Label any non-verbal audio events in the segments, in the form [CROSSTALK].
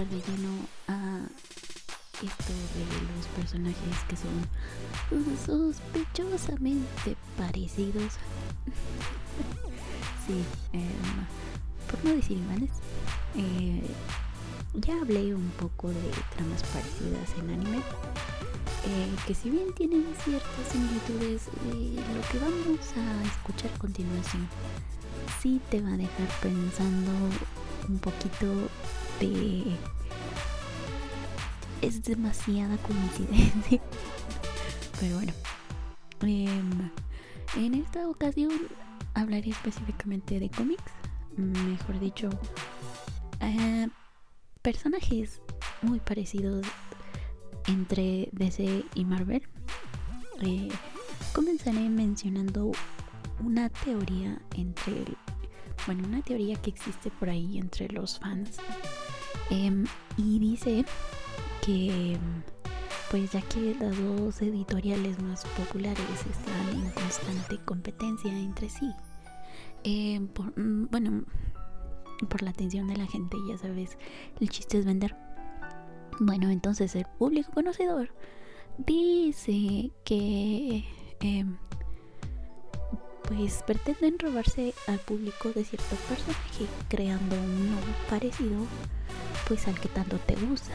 entrar de a esto de los personajes que son sospechosamente parecidos. [LAUGHS] sí, em, por no decir iguales. Eh, ya hablé un poco de tramas parecidas en anime. Eh, que si bien tienen ciertas similitudes, eh, lo que vamos a escuchar a continuación sí te va a dejar pensando un poquito de es demasiada coincidencia. [LAUGHS] Pero bueno, em, en esta ocasión hablaré específicamente de cómics, mejor dicho, eh, personajes muy parecidos entre DC y Marvel. Eh, comenzaré mencionando una teoría entre, bueno, una teoría que existe por ahí entre los fans. Em, y dice que pues ya que las dos editoriales más populares están en constante competencia entre sí, eh, por, mm, bueno, por la atención de la gente, ya sabes, el chiste es vender. Bueno, entonces el público conocedor dice que em, pues pretenden robarse al público de cierto personaje, creando un nuevo parecido pues al que tanto te gusta.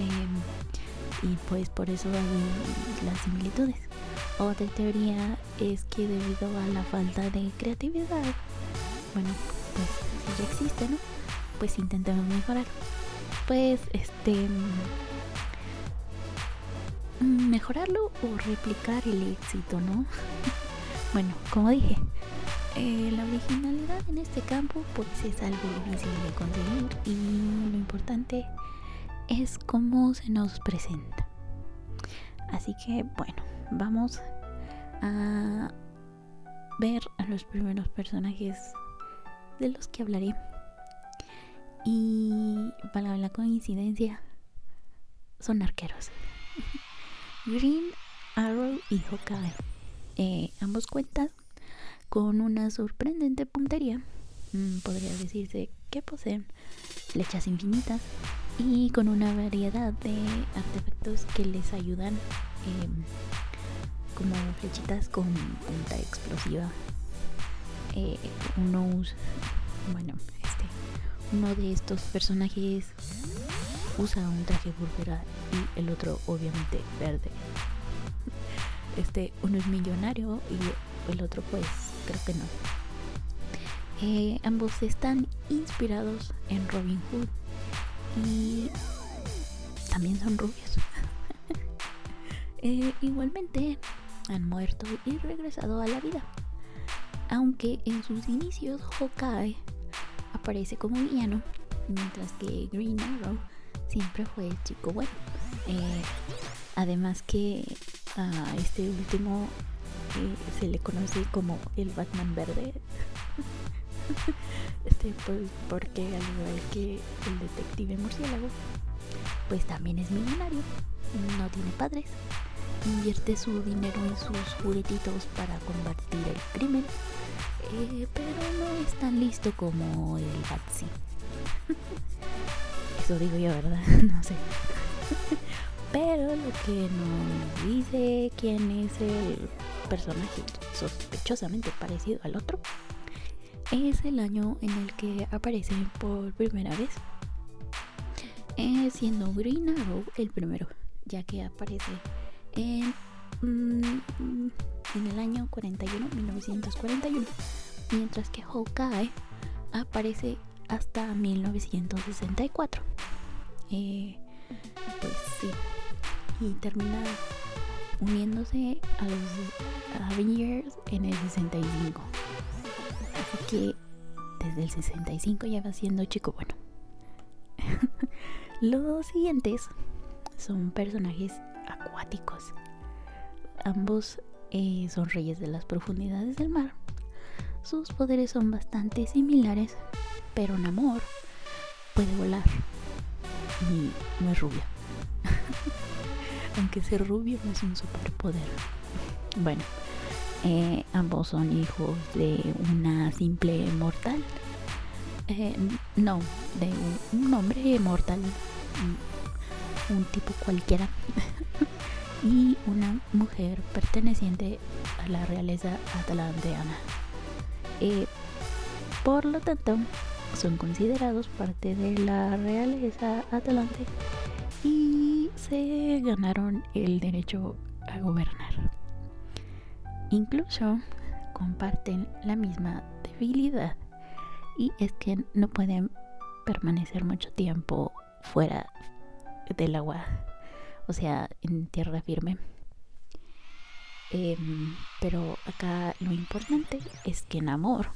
Em, y pues por eso hay las similitudes. Otra teoría es que debido a la falta de creatividad, bueno, pues si ya existe, ¿no? Pues intentemos mejorar. Pues este mm, mejorarlo o replicar el éxito, ¿no? [LAUGHS] bueno, como dije, eh, la originalidad en este campo pues es algo difícil de conseguir y lo importante es cómo se nos presenta. Así que bueno, vamos a ver a los primeros personajes de los que hablaré. Y para la coincidencia, son arqueros. [LAUGHS] Green Arrow y Hawkeye. Eh, ambos cuentan con una sorprendente puntería. Mm, podría decirse que poseen flechas infinitas y con una variedad de artefactos que les ayudan em, como flechitas con punta explosiva eh, uno bueno este uno de estos personajes usa un traje púrpura y el otro obviamente verde este uno es millonario y el otro pues creo que no eh, ambos están inspirados en Robin Hood y también son rubios. [LAUGHS] Eh, igualmente han muerto y regresado a la vida. Aunque en sus inicios Hawkeye aparece como villano, mientras que Green Arrow siempre fue el chico bueno. Eh, además que a este último se le conoce como el Batman verde. [LAUGHS] este, pues porque al igual que el detective murciélago, pues también es millonario, no tiene padres, invierte su dinero en sus juguetitos para combatir el crimen, eh, pero no es tan listo como el Batsy. [LAUGHS] Eso digo yo, ¿verdad? [LAUGHS] no sé. Pero lo que nos dice quién es el personaje sospechosamente parecido al otro es el año en el que aparece por primera vez, eh, siendo Green Arrow el primero, ya que aparece en, mm, en el año 41, 1941, mientras que Hawkeye aparece hasta 1964. Eh, pues sí, y termina uniéndose a los Avengers en el 65 que desde el 65 ya va siendo chico bueno. [LAUGHS] Los siguientes son personajes acuáticos. Ambos eh, son reyes de las profundidades del mar. sus poderes son bastante similares, pero Namor puede volar y no es rubio. Aunque ser rubio es un superpoder. Bueno, eh, ambos son hijos de una simple mortal. Eh, no, de un hombre mortal. Un tipo cualquiera. [LAUGHS] y una mujer perteneciente a la realeza atlanteana. Eh, por lo tanto, son considerados parte de la realeza atlante y se ganaron el derecho a gobernar. Incluso comparten la misma debilidad y es que no pueden permanecer mucho tiempo fuera del agua o sea, en tierra firme. Em, pero acá lo importante es que Namor,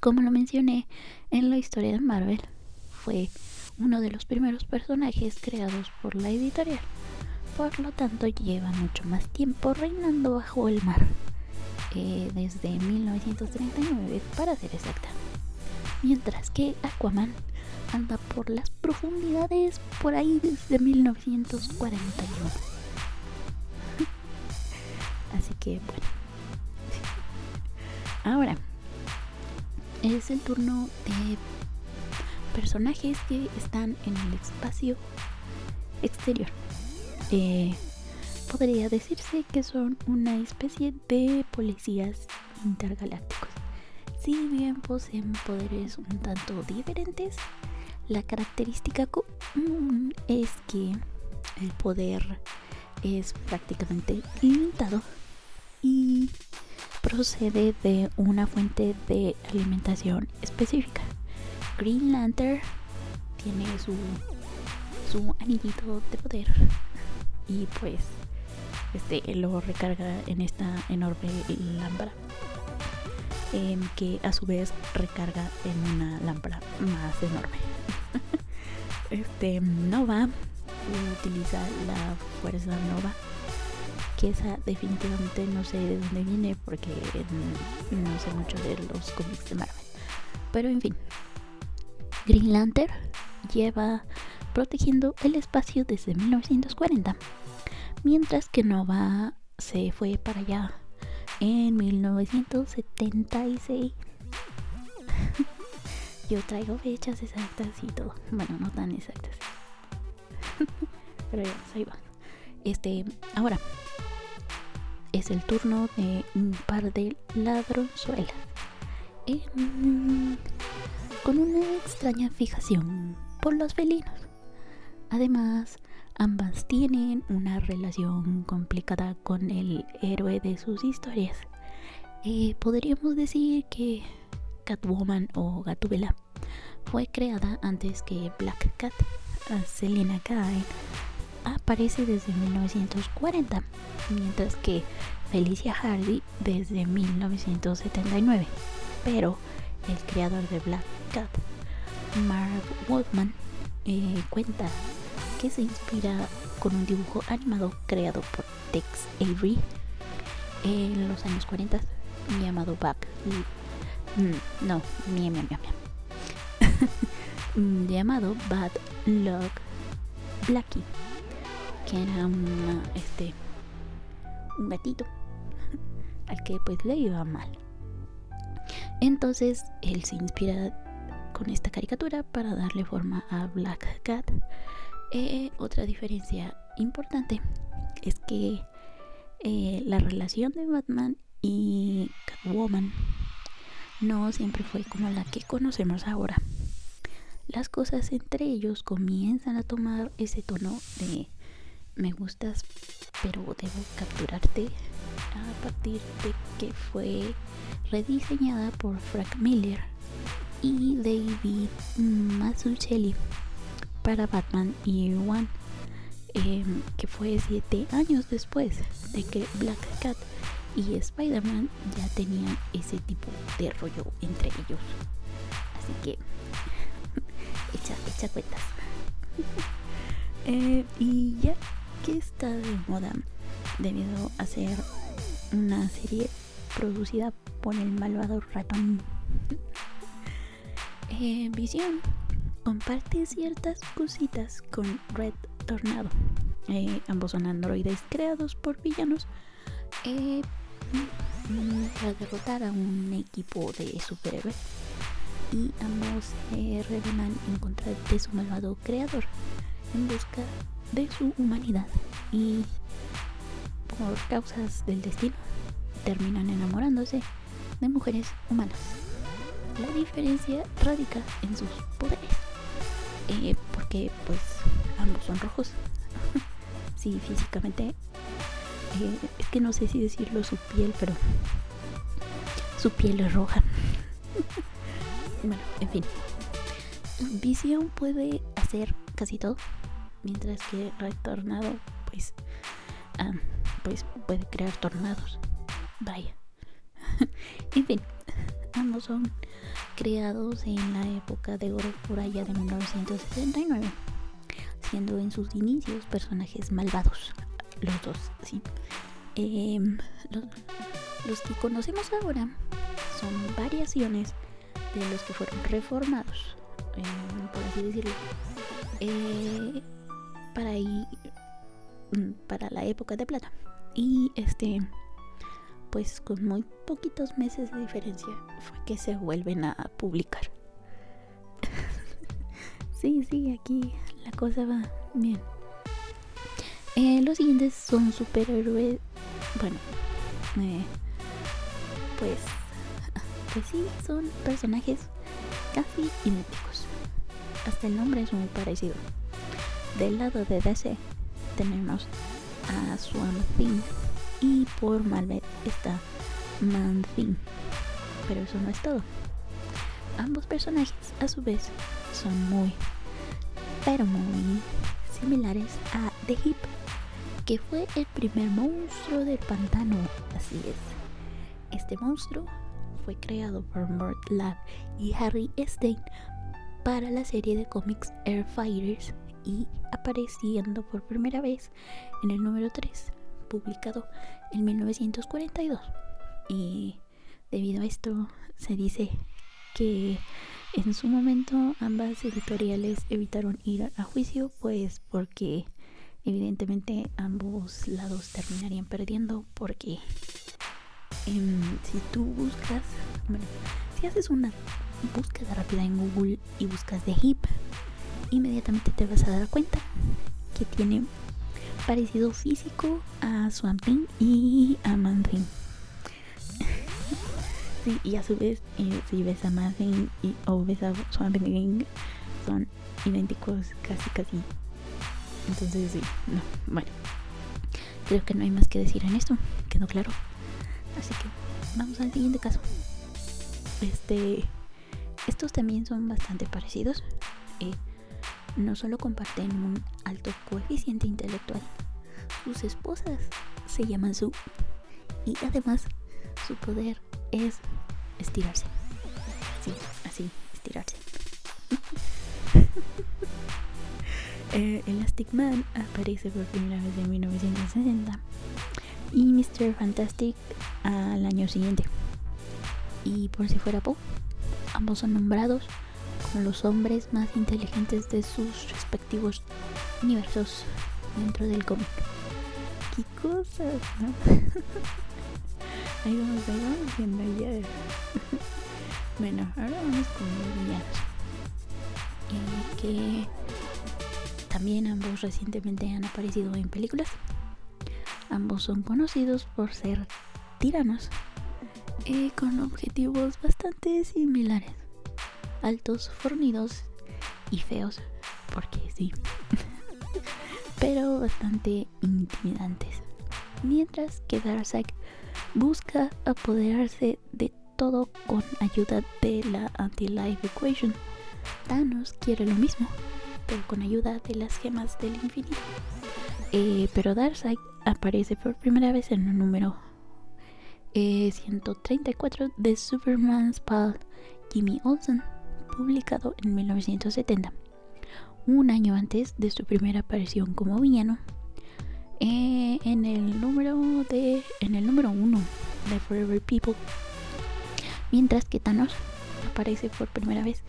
como lo mencioné en la historia de Marvel, fue uno de los primeros personajes creados por la editorial. Por lo tanto, lleva mucho más tiempo reinando bajo el mar, eh, desde 1939 para ser exacta. Mientras que Aquaman anda por las profundidades por ahí desde 1941. [LAUGHS] Así que bueno. [LAUGHS] Ahora es el turno de personajes que están en el espacio exterior. Eh, podría decirse que son una especie de policías intergalácticos. Si bien poseen poderes un tanto diferentes, la característica común es que el poder es prácticamente ilimitado y procede de una fuente de alimentación específica. Green Lantern tiene su, su anillito de poder. Y pues este lo recarga en esta enorme lámpara. Em, que a su vez recarga en una lámpara más enorme. [LAUGHS] Este Nova utiliza la fuerza Nova que esa definitivamente no sé de dónde viene porque no sé mucho de los cómics de Marvel. Pero en fin Green Lantern lleva protegiendo el espacio desde 1940 mientras que Nova se fue para allá en 1976 [LAUGHS] yo traigo fechas exactas y todo. Bueno, no tan exactas. [LAUGHS] Pero ya, ahí va. Este, ahora es el turno de un par de ladronzuelas. Con una extraña fijación por los felinos. Además, ambas tienen una relación complicada con el héroe de sus historias. Eh, podríamos decir que Catwoman o Gatubela fue creada antes que Black Cat. Selena Kyle aparece desde 1940, mientras que Felicia Hardy desde 1979. Pero el creador de Black Cat, Mark Wolfman, eh, cuenta que se inspira con un dibujo animado creado por Tex Avery en los años 40 llamado Back. Mm, no, miam. [LAUGHS] llamado Bad Luck Blackie, que era una, este, un gatito [LAUGHS] al que pues le iba mal. Entonces él se inspira con esta caricatura para darle forma a Black Cat. Eh, otra diferencia importante es que eh, la relación de Batman y Catwoman no siempre fue como la que conocemos ahora. Las cosas entre ellos comienzan a tomar ese tono de me gustas, pero debo capturarte a partir de que fue rediseñada por Frank Miller y David Mazzucchelli para Batman Year One, em, que fue siete años después de que Black Cat y Spider-Man ya tenían ese tipo de rollo entre ellos. Así que, [LAUGHS] echa, echa cuentas. [LAUGHS] Eh, y ya que está de moda, debido a ser una serie producida por el malvado ratón. Eh, Visión comparte ciertas cositas con Red Tornado. Eh, ambos son androides creados por villanos eh, para derrotar a un equipo de superhéroes. Y ambos revelan en contra de su malvado creador en busca de su humanidad. Y por causas del destino terminan enamorándose de mujeres humanas. La diferencia radica en sus poderes. Eh, porque pues ambos son rojos. [LAUGHS] sí, físicamente. Eh, es que no sé si decirlo su piel, pero su piel es roja. [LAUGHS] bueno, en fin. Visión puede hacer casi todo. Mientras que Retornado, pues, pues puede crear tornados. Vaya. [LAUGHS] en fin, ambos son creados en la época de oro por allá de 1979, siendo en sus inicios personajes malvados, los dos, sí. Em, los, que conocemos ahora son variaciones de los que fueron reformados, em, por así decirlo, eh, para, mm, para la época de plata. Y este pues con muy poquitos meses de diferencia fue que se vuelven a publicar. [LAUGHS] sí, sí, aquí la cosa va bien. Eh, los siguientes son superhéroes. Bueno, eh, pues, pues sí, son personajes casi idénticos. Hasta el nombre es muy parecido. Del lado de DC tenemos a Swamp Thing y por Malvet está Man Pero eso no es todo. Ambos personajes a su vez son muy, pero muy similares a The Hip, que fue el primer monstruo del pantano. Así es. Este monstruo fue creado por Mort Lab y Harry Stein para la serie de cómics Air Fighters y apareciendo por primera vez en el número 3 publicado en 1942. Y debido a esto se dice que en su momento ambas editoriales evitaron ir a juicio, pues porque evidentemente ambos lados terminarían perdiendo porque em, si tú buscas, bueno, si haces una búsqueda rápida en Google y buscas de hip, inmediatamente te vas a dar cuenta que tiene parecido físico a Swamping y a Manthing. [LAUGHS] sí, y a su vez, eh, si ves a y, o ves a Swamping, son idénticos casi casi. Entonces sí, no, bueno. Creo que no hay más que decir en esto, quedó claro. Así que vamos al siguiente caso. Este, estos también son bastante parecidos. Eh, no solo comparten un alto coeficiente intelectual, sus esposas se llaman Su y además su poder es estirarse. Sí, así, estirarse. [LAUGHS] eh, Elastic Man aparece por primera vez en 1960 y Mr. Fantastic al año siguiente. Y por si fuera poco, ambos son nombrados los hombres más inteligentes de sus respectivos universos dentro del cómic. ¿Qué cosas, no? [LAUGHS] ahí vamos, ahí vamos viendo ya. [LAUGHS] bueno, ahora vamos con los villanos. Eh, que también ambos recientemente han aparecido en películas. Ambos son conocidos por ser tiranos eh, con objetivos bastante similares altos, fornidos y feos, porque sí, [LAUGHS] pero bastante intimidantes. Mientras que Darkseid busca apoderarse de todo con ayuda de la Anti-Life Equation. Thanos quiere lo mismo, pero con ayuda de las gemas del infinito. Eh, pero Darkseid aparece por primera vez en el número 134 eh, de Superman's Pal Jimmy Olsen publicado en 1970, un año antes de su primera aparición como villano. Eh, en el número de en el número 1 de Forever People. Mientras que Thanos aparece por primera vez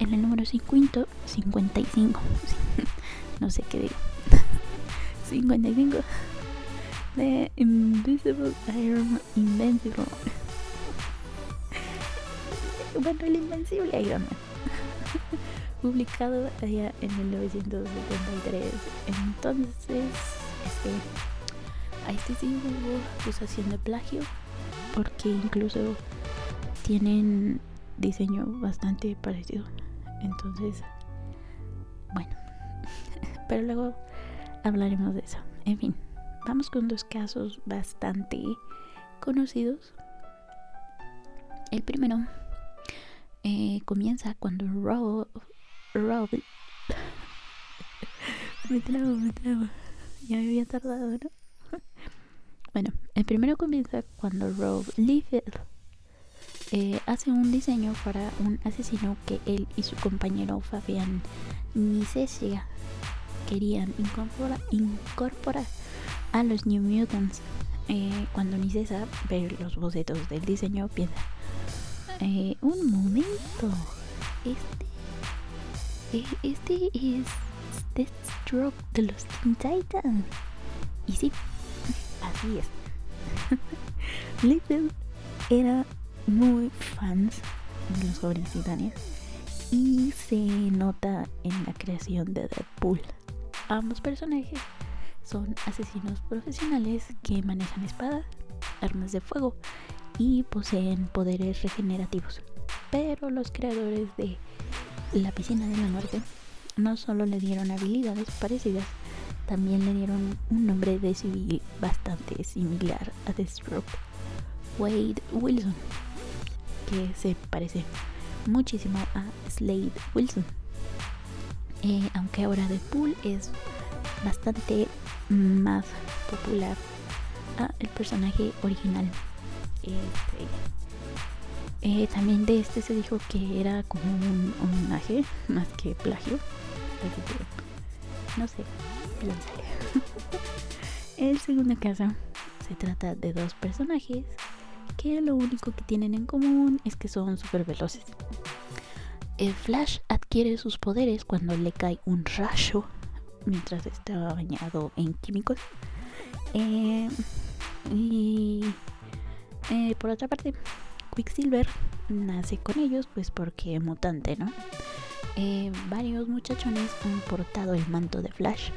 en el número 55. [LAUGHS] no sé qué digo. [LAUGHS] 55 de Invisible Iron Invincible. [LAUGHS] bueno, el Invencible Iron Man. [LAUGHS] Publicado allá en 1973. Entonces, este, a este sí hubo acusación de plagio. Porque incluso tienen diseño bastante parecido. Entonces, bueno. [LAUGHS] Pero luego hablaremos de eso. En fin, vamos con dos casos bastante conocidos. El primero eh, comienza cuando Rob, Rob me trabo, me trabo. Ya me había tardado, ¿no? [LAUGHS] bueno, el primero comienza cuando Rob Liefeld eh, hace un diseño para un asesino que él y su compañero Fabián Nicesia querían incorporar, a los New Mutants. Eh, cuando Nicesa ve los bocetos del diseño, piensa: eh, Un momento, este, este es Deathstroke de los Teen Titans. Y sí, así es. [LAUGHS] Little era muy fans de los jóvenes titanes y se nota en la creación de Deadpool. Ambos personajes son asesinos profesionales que manejan espadas, armas de fuego y poseen poderes regenerativos. Pero los creadores de La Piscina de la Muerte no solo le dieron habilidades parecidas, también le dieron un nombre de civil bastante similar a Deathstroke, Wade Wilson que se parece muchísimo a Slade Wilson. Eh, aunque ahora Deadpool es bastante más popular a el personaje original. Este, eh, también de este se dijo que era como un homenaje más que plagio. no sé, el [LAUGHS] segundo caso se trata de dos personajes que lo único que tienen en común es que son súper veloces. El Flash adquiere sus poderes cuando le cae un rayo mientras está bañado en químicos. Eh, y eh, por otra parte, Quicksilver nace con ellos, pues porque mutante, ¿no? Eh, varios muchachones han portado el manto de Flash,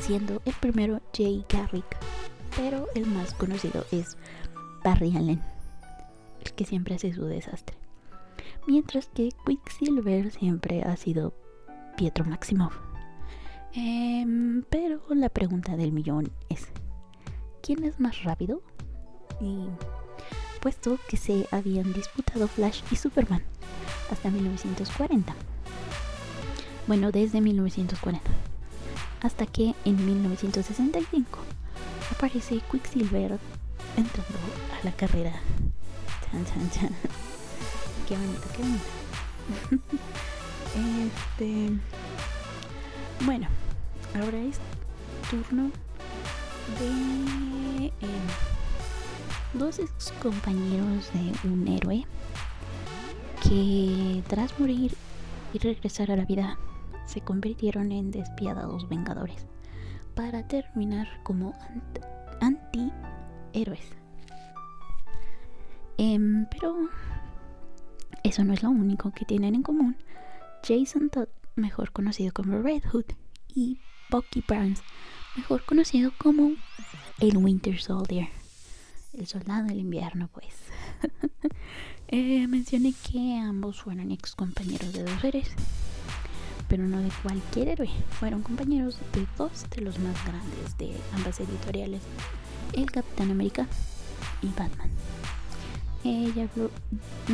siendo el primero Jay Garrick, pero el más conocido es Barry Allen que siempre hace su desastre. Mientras que Quicksilver siempre ha sido Pietro Maximoff. Em, pero la pregunta del millón es, ¿quién es más rápido? Y puesto que se habían disputado Flash y Superman hasta 1940. Bueno, desde 1940. Hasta que en 1965 aparece Quicksilver entrando a la carrera Qué bonito, qué bonito. [LAUGHS] este. Bueno, ahora es turno de eh, dos ex compañeros de un héroe que tras morir y regresar a la vida se convirtieron en despiadados vengadores para terminar como anti-héroes. Em, pero eso no es lo único que tienen en común. Jason Todd, mejor conocido como Red Hood, y Bucky Barnes, mejor conocido como el Winter Soldier, el soldado del invierno, pues. [LAUGHS] eh, mencioné que ambos fueron ex compañeros de dos seres, pero no de cualquier héroe. Fueron compañeros de dos de los más grandes de ambas editoriales, el Capitán América y Batman. Eh, ya,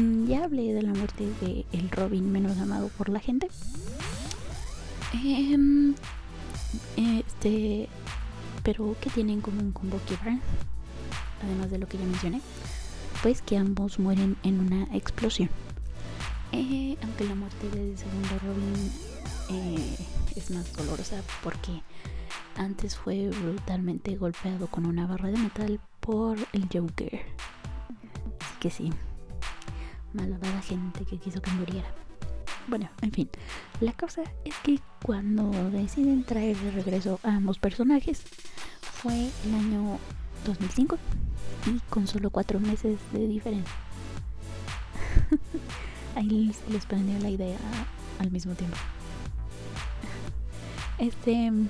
mm, ya, hablé de la muerte de el Robin menos amado por la gente. Em, este, pero ¿qué tienen en común con Bucky Barnes? Además de lo que ya mencioné, pues que ambos mueren en una explosión. Eh, aunque la muerte del segundo Robin eh, es más dolorosa porque antes fue brutalmente golpeado con una barra de metal por el Joker que sí. Malvada gente que quiso que muriera. Bueno, en fin. La cosa es que cuando deciden traer de regreso a ambos personajes fue el año 2005 y con solo cuatro meses de diferencia. [LAUGHS] Ahí les prendió la idea al mismo tiempo. Este, um,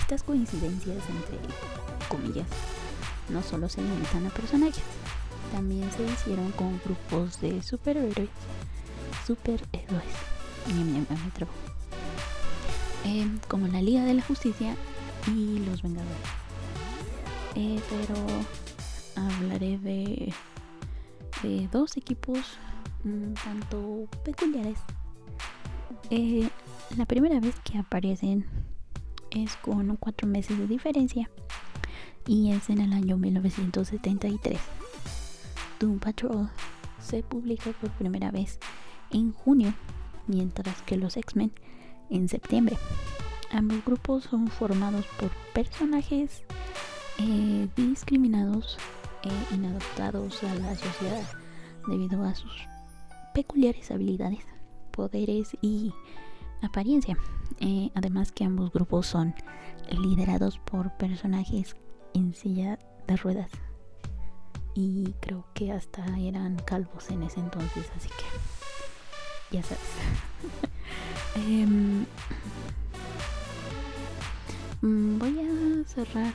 estas coincidencias entre comillas no solo se limitan a personajes, también se hicieron con grupos de superhéroes, superhéroes, eh, como la Liga de la Justicia y los Vengadores. Eh, pero hablaré de, de dos equipos un tanto peculiares. Eh, la primera vez que aparecen es con cuatro meses de diferencia y es en el año 1973. Doom Patrol se publica por primera vez en junio, mientras que los X-Men en septiembre. Ambos grupos son formados por personajes eh, discriminados e inadaptados a la sociedad debido a sus peculiares habilidades, poderes y apariencia. Eh, además que ambos grupos son liderados por personajes en silla de ruedas. Y creo que hasta eran calvos en ese entonces, así que ya sabes. [LAUGHS] Em, mm, voy a cerrar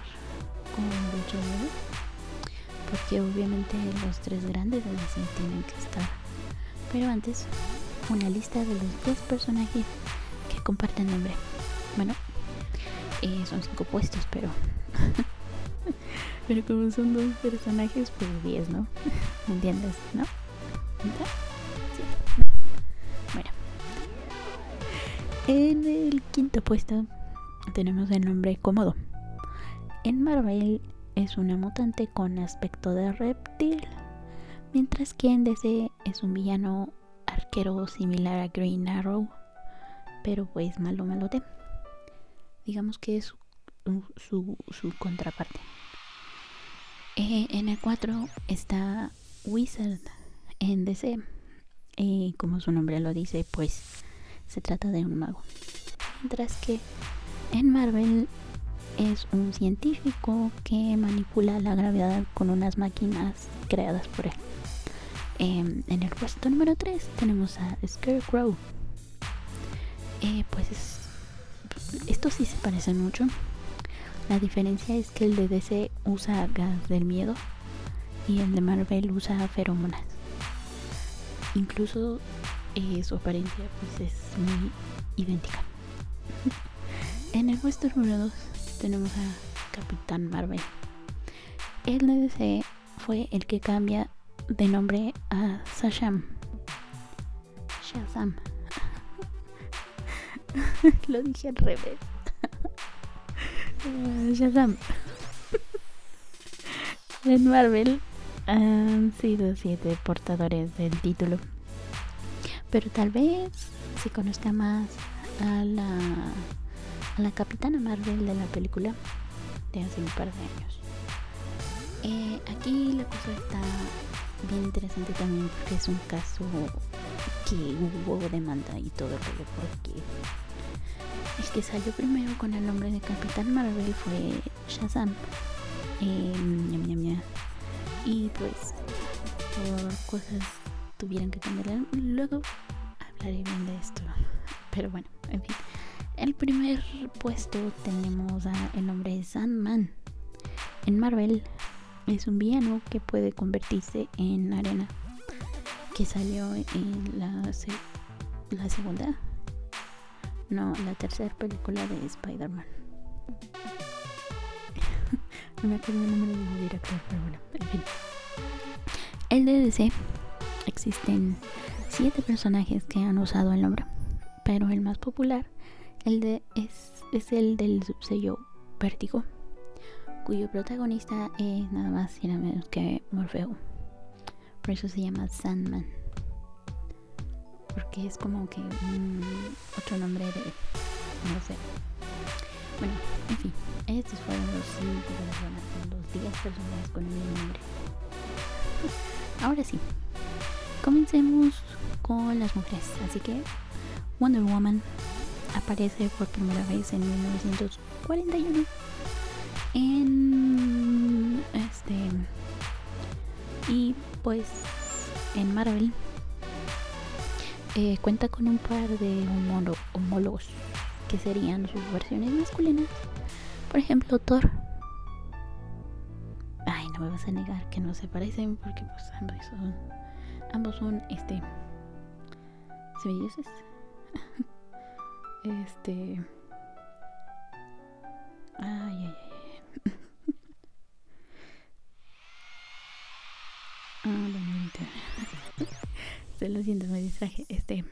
con mucho porque obviamente los tres grandes de DC tienen que estar. Pero antes, una lista de los 10 personajes que comparten nombre. Bueno, eh, son cinco puestos, pero [LAUGHS] Pero como son dos personajes, pues 10, ¿no? ¿Me [LAUGHS] entiendes? ¿No? Sí. Bueno. En el quinto puesto tenemos el nombre Cómodo. En Marvel es una mutante con aspecto de reptil, mientras que en DC es un villano arquero similar a Green Arrow, pero pues malo malote. Digamos que es su, contraparte. Eh, en el 4 está Wizard en DC. Y como su nombre lo dice, pues se trata de un mago. Mientras que en Marvel es un científico que manipula la gravedad con unas máquinas creadas por él. Em, en el puesto número 3 tenemos a Scarecrow. Eh, pues estos sí se parecen mucho. La diferencia es que el de DC usa gas del miedo y el de Marvel usa feromonas. Incluso eh, su apariencia pues es muy idéntica. [LAUGHS] en el puesto número 2 tenemos a Capitán Marvel. El DC fue el que cambia de nombre a Sasham. Shazam. [LAUGHS] Lo dije al revés. Shazam. [LAUGHS] en Marvel han sido siete portadores del título. Pero tal vez se conozca más a la, a la capitana Marvel de la película de hace un par de años. Eh, aquí la cosa está bien interesante también porque es un caso que hubo demanda y todo el rollo porque el que salió primero con el nombre de Capitán Marvel fue Shazam. Eh, y pues por cosas tuvieron que cambiar. Luego hablaré bien de esto. [LAUGHS] Pero bueno, en fin. El primer puesto tenemos a el nombre de Sandman. En Marvel es un villano que puede convertirse en arena. Que salió en la, segunda no, la tercera película de Spider-Man. [LAUGHS] no me acuerdo el nombre del director, pero bueno, en fin. El DDC existen siete personajes que han usado el nombre, pero el más popular el de, es, es el del subsello Vértigo, cuyo protagonista es nada más y nada menos que Morfeo. Por eso se llama Sandman porque es como que un otro nombre de bueno en fin estos fueron los cinco personas los 10 personas con el mismo nombre ahora sí, comencemos con las mujeres. Así que Wonder Woman aparece por primera vez en 1941 en este y pues en Marvel eh, cuenta con un par de homólogos que serían sus versiones masculinas. Por ejemplo Thor. Ay no me vas a negar que no se parecen porque pues ambos son ambos son este semidioses este ay ay ay [LAUGHS] Ah, bueno, [LAUGHS] Se lo siento, me distraje. Este.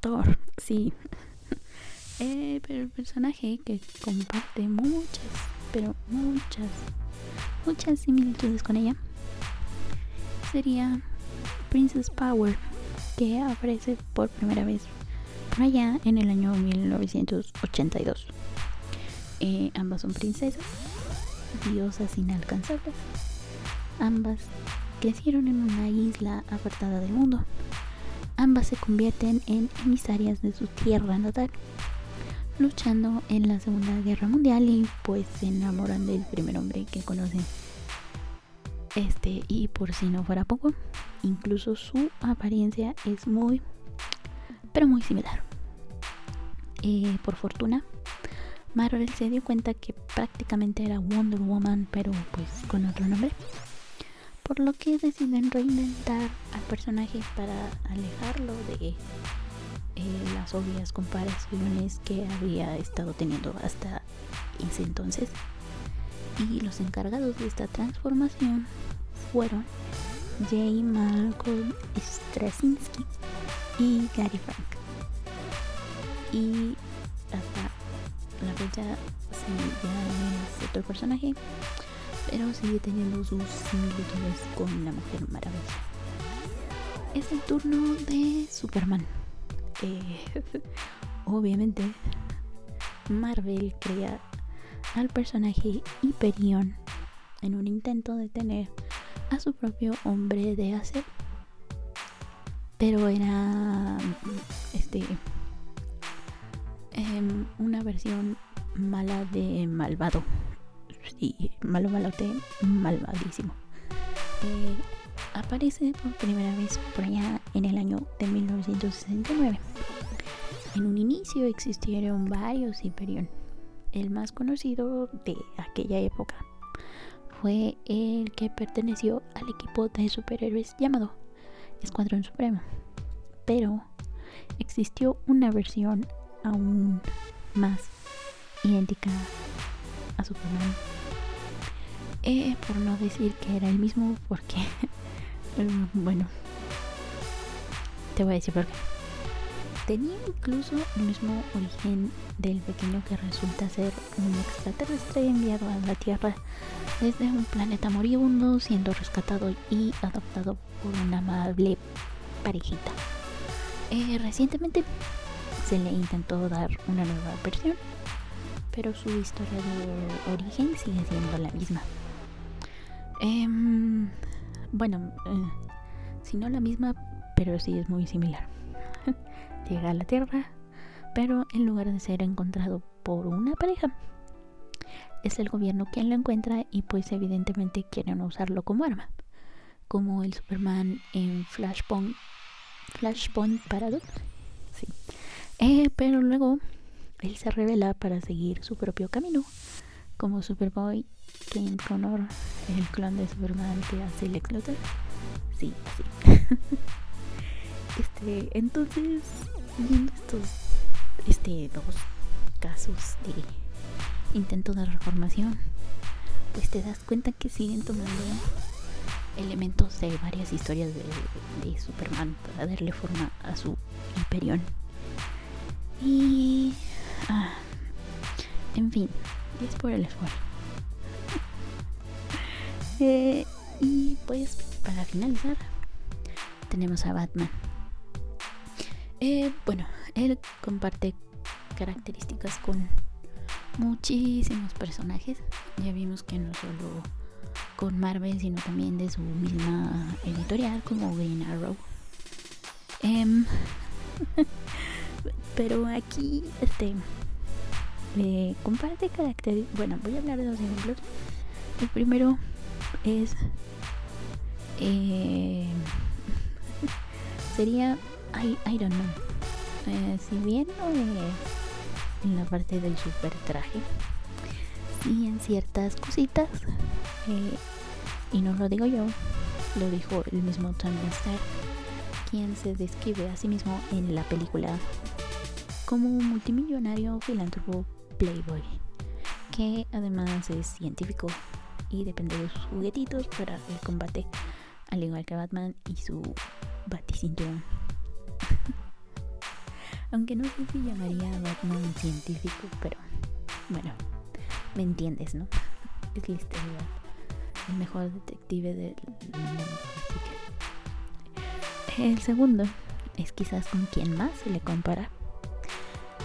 Thor, sí. [LAUGHS] Eh, pero el personaje que comparte muchas, pero muchas, muchas similitudes con ella sería Princess Power, que aparece por primera vez allá en el año 1982. Eh, ambas son princesas, diosas inalcanzables. Ambas crecieron en una isla apartada del mundo. Ambas se convierten en emisarias de su tierra natal, luchando en la Segunda Guerra Mundial y pues se enamoran del primer hombre que conocen. Este, y por si no fuera poco, incluso su apariencia es muy, pero muy similar. Eh, por fortuna, Marvel se dio cuenta que prácticamente era Wonder Woman, pero pues con otro nombre por lo que deciden reinventar al personaje para alejarlo de eh, las obvias comparaciones que había estado teniendo hasta ese entonces. Y los encargados de esta transformación fueron J. Malcolm Straczynski y Gary Frank. Y hasta la fecha sí, ya es otro personaje pero sigue teniendo sus similitudes con la Mujer Maravilla. Es el turno de Superman. Eh, [LAUGHS] obviamente, Marvel crea al personaje Hyperion en un intento de tener a su propio hombre de acero. Pero era este em, una versión mala de malvado y malo malote, malvadísimo. Eh, aparece por primera vez por allá en el año de 1969. En un inicio existieron varios Hyperion. El más conocido de aquella época fue el que perteneció al equipo de superhéroes llamado Escuadrón Supremo. Pero existió una versión aún más idéntica a Superman eh, por no decir que era el mismo, porque, [LAUGHS] bueno, te voy a decir por qué. Tenía incluso el mismo origen del pequeño que resulta ser un extraterrestre enviado a la Tierra desde un planeta moribundo, siendo rescatado y adoptado por una amable parejita. Eh, recientemente se le intentó dar una nueva versión, pero su historia de origen sigue siendo la misma. Em, bueno, eh, si no la misma, pero sí es muy similar. [LAUGHS] Llega a la Tierra, pero en lugar de ser encontrado por una pareja, es el gobierno quien lo encuentra y pues evidentemente quieren usarlo como arma, como el Superman en Flashpoint, Flashpoint Paradox. Sí. Eh, pero luego él se revela para seguir su propio camino como Superboy, Kane Connor, el clon de Superman que hace el Luthor. Sí, así. [LAUGHS] este, entonces, viendo estos este, dos casos de intento de reformación, pues te das cuenta que siguen tomando elementos de varias historias de, Superman para darle forma a su Hyperion. Y. Ah, en fin, es por el esfuerzo. [LAUGHS] Eh, y pues para finalizar, tenemos a Batman. Eh, bueno, él comparte características con muchísimos personajes. Ya vimos que no solo con Marvel, sino también de su misma editorial como Green Arrow. Em, [LAUGHS] pero aquí, este, comparte características. Bueno, voy a hablar de dos ejemplos. El primero es. Eh, [LAUGHS] sería Iron Man. Eh, si bien no es en la parte del super traje, y en ciertas cositas, eh, y no lo digo yo, lo dijo el mismo Tony Stark, quien se describe a sí mismo en la película como un multimillonario filántropo playboy, que además es científico y depende de sus juguetitos para el combate, al igual que Batman y su baticinturón. [LAUGHS] Aunque no sé si llamaría a Batman científico, pero bueno, me entiendes, ¿no? [LAUGHS] Es la el mejor detective del mundo. Así. El segundo es quizás con quien más se le compara.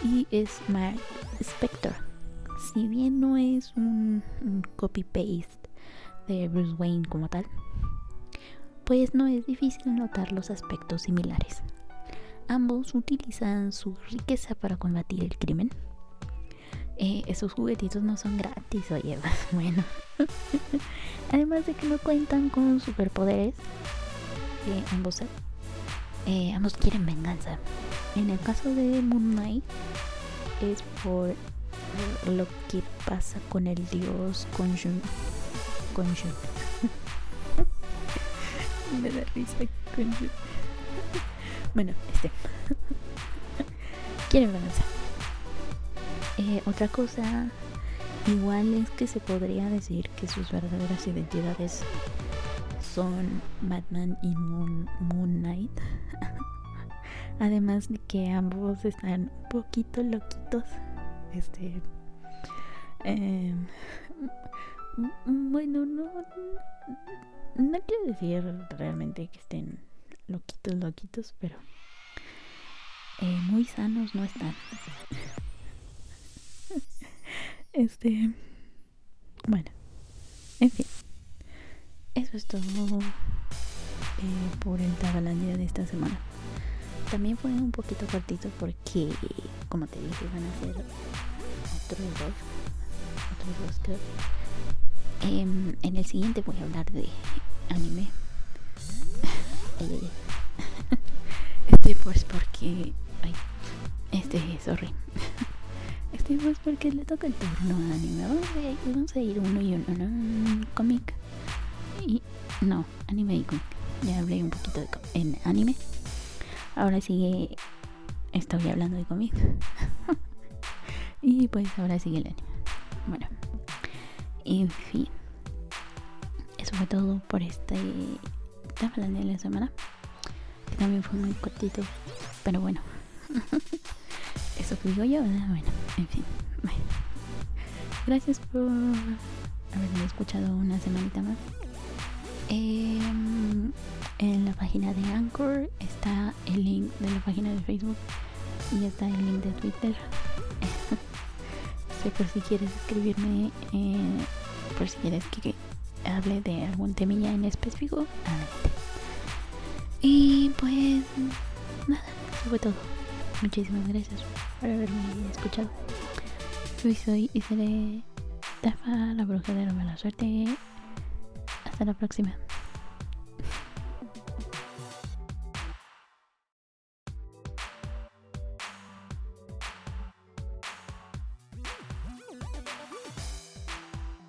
Y es Mark Spector. Si bien no es un, copy-paste de Bruce Wayne como tal, pues no es difícil notar los aspectos similares. Ambos utilizan su riqueza para combatir el crimen. Eh, esos juguetitos no son gratis, oye, [LAUGHS] bueno. [LAUGHS] Además de que no cuentan con superpoderes, eh, ambos, eh, ambos quieren venganza. En el caso de Moon Knight es por lo que pasa con el dios Konjun. Konjun. [LAUGHS] Me da risa Konjun. Bueno, este. Quieren venganza. Eh, otra cosa igual es que se podría decir que sus verdaderas identidades son Batman y Moon, Knight. [LAUGHS] Además de que ambos están un poquito loquitos. Este. Em, bueno, no. No quiero decir realmente que estén loquitos, loquitos, pero. Eh, muy sanos no están. [LAUGHS] este. Bueno. En fin. Eso es todo eh, por el Tabalandia de esta semana. También fue un poquito cortito porque, como te dije, van a ser otros dos. Otros dos creo. Em, en el siguiente voy a hablar de anime. [LAUGHS] [LAUGHS] este pues porque... Ay, este, sorry. [LAUGHS] Este pues porque le toca el turno a anime. Vamos a, ir uno y uno, ¿no? Cómic y no, anime y cómic. Ya hablé un poquito de en anime. Ahora sigue estoy hablando de cómic. [LAUGHS] y pues ahora sigue el anime. Bueno, en fin. Eso fue todo por este hablando de la semana. Que también fue muy cortito. Pero bueno. [LAUGHS] Eso que digo yo, Bueno, en fin. Gracias por haberme escuchado una semanita más. Em, en la página de Anchor está el link de la página de Facebook y está el link de Twitter. [LAUGHS] sé por si quieres escribirme, eh, por si quieres que, hable de algún temilla en específico, Y pues nada, eso fue todo. Muchísimas gracias por haberme escuchado. Hoy soy y Tafa, la bruja de la mala suerte. Hasta la próxima.